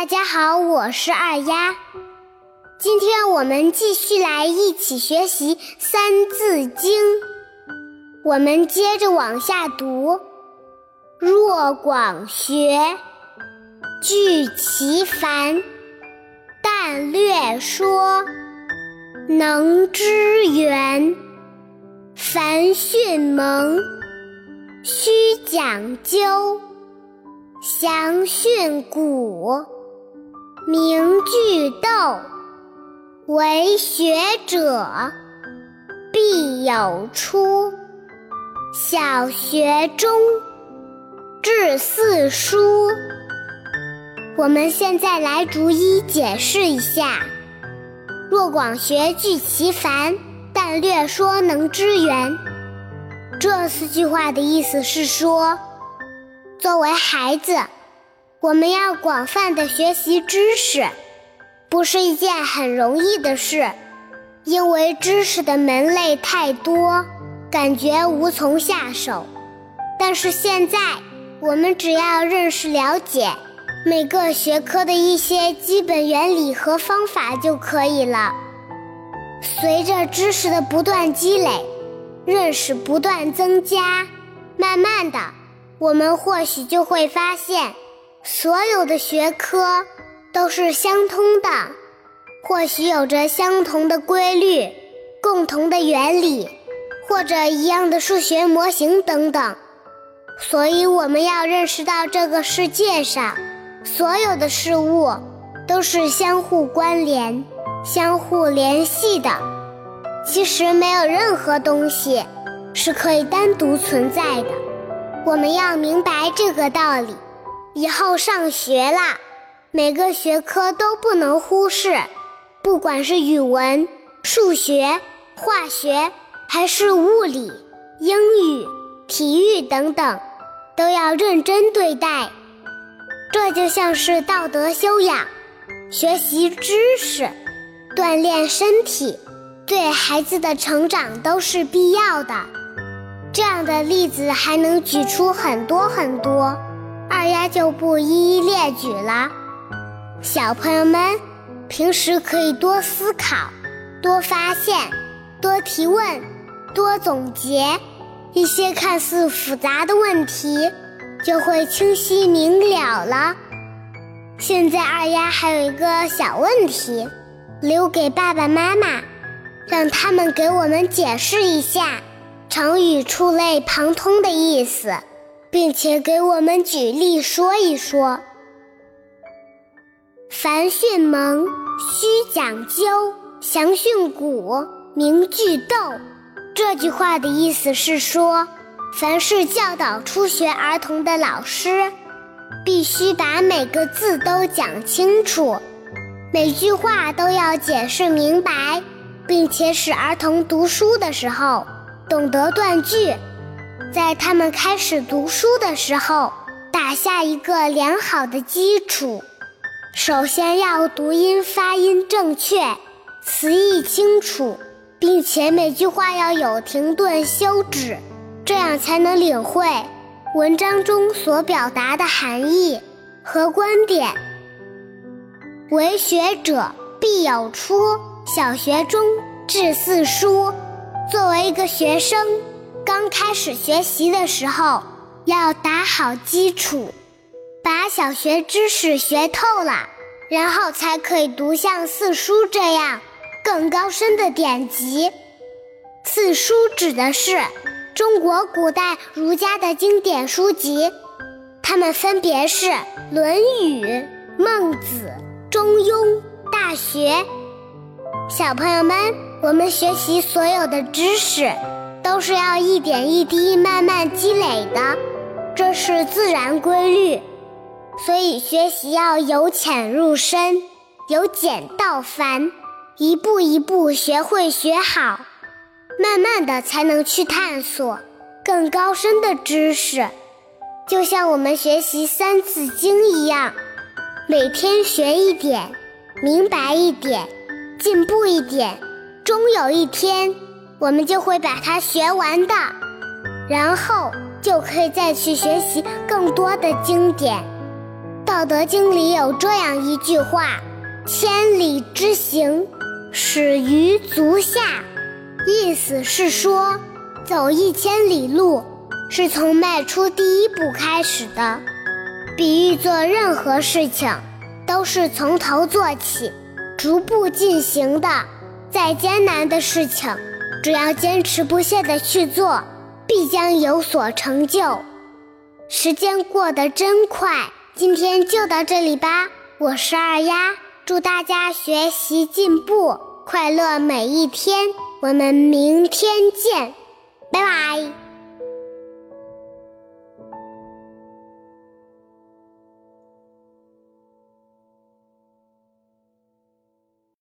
大家好，我是二丫。今天我们继续来一起学习《三字经》，我们接着往下读：若广学，具其繁；但略说，能知源。凡训蒙，须讲究。详训诂，明句读，为学者必有初。小学中，至四书。我们现在来逐一解释一下：若广学，具其繁；但略说，能知源。这四句话的意思是说。作为孩子，我们要广泛的学习知识，不是一件很容易的事，因为知识的门类太多，感觉无从下手。但是现在，我们只要认识了解每个学科的一些基本原理和方法就可以了。随着知识的不断积累，认识不断增加，慢慢的。我们或许就会发现，所有的学科都是相通的，或许有着相同的规律、共同的原理，或者一样的数学模型等等。所以，我们要认识到这个世界上所有的事物都是相互关联、相互联系的。其实，没有任何东西是可以单独存在的。我们要明白这个道理，以后上学了，每个学科都不能忽视，不管是语文、数学、化学，还是物理、英语、体育等等，都要认真对待。这就像是道德修养，学习知识，锻炼身体，对孩子的成长都是必要的。这样的例子还能举出很多很多，二丫就不一一列举了。小朋友们平时可以多思考、多发现、多提问、多总结，一些看似复杂的问题就会清晰明了了。现在二丫还有一个小问题，留给爸爸妈妈，让他们给我们解释一下。成语触类旁通的意思，并且给我们举例说一说。凡训蒙，须讲究；详训诂，明句读。这句话的意思是说，凡是教导初学儿童的老师，必须把每个字都讲清楚，每句话都要解释明白，并且使儿童读书的时候。懂得断句，在他们开始读书的时候，打下一个良好的基础。首先要读音发音正确，词义清楚，并且每句话要有停顿休止，这样才能领会文章中所表达的含义和观点。为学者必有初，小学中至四书。作为一个学生，刚开始学习的时候，要打好基础，把小学知识学透了，然后才可以读像四书这样更高深的典籍。四书指的是中国古代儒家的经典书籍，它们分别是《论语》《孟子》《中庸》《大学》。小朋友们。我们学习所有的知识，都是要一点一滴慢慢积累的，这是自然规律。所以学习要由浅入深，由简到繁，一步一步学会学好，慢慢的才能去探索更高深的知识。就像我们学习《三字经》一样，每天学一点，明白一点，进步一点。终有一天，我们就会把它学完的，然后就可以再去学习更多的经典。道德经》里有这样一句话：“千里之行，始于足下。”意思是说，走一千里路是从迈出第一步开始的。比喻做任何事情都是从头做起，逐步进行的。再艰难的事情，只要坚持不懈地去做，必将有所成就。时间过得真快，今天就到这里吧。我是二丫，祝大家学习进步，快乐每一天。我们明天见，拜拜。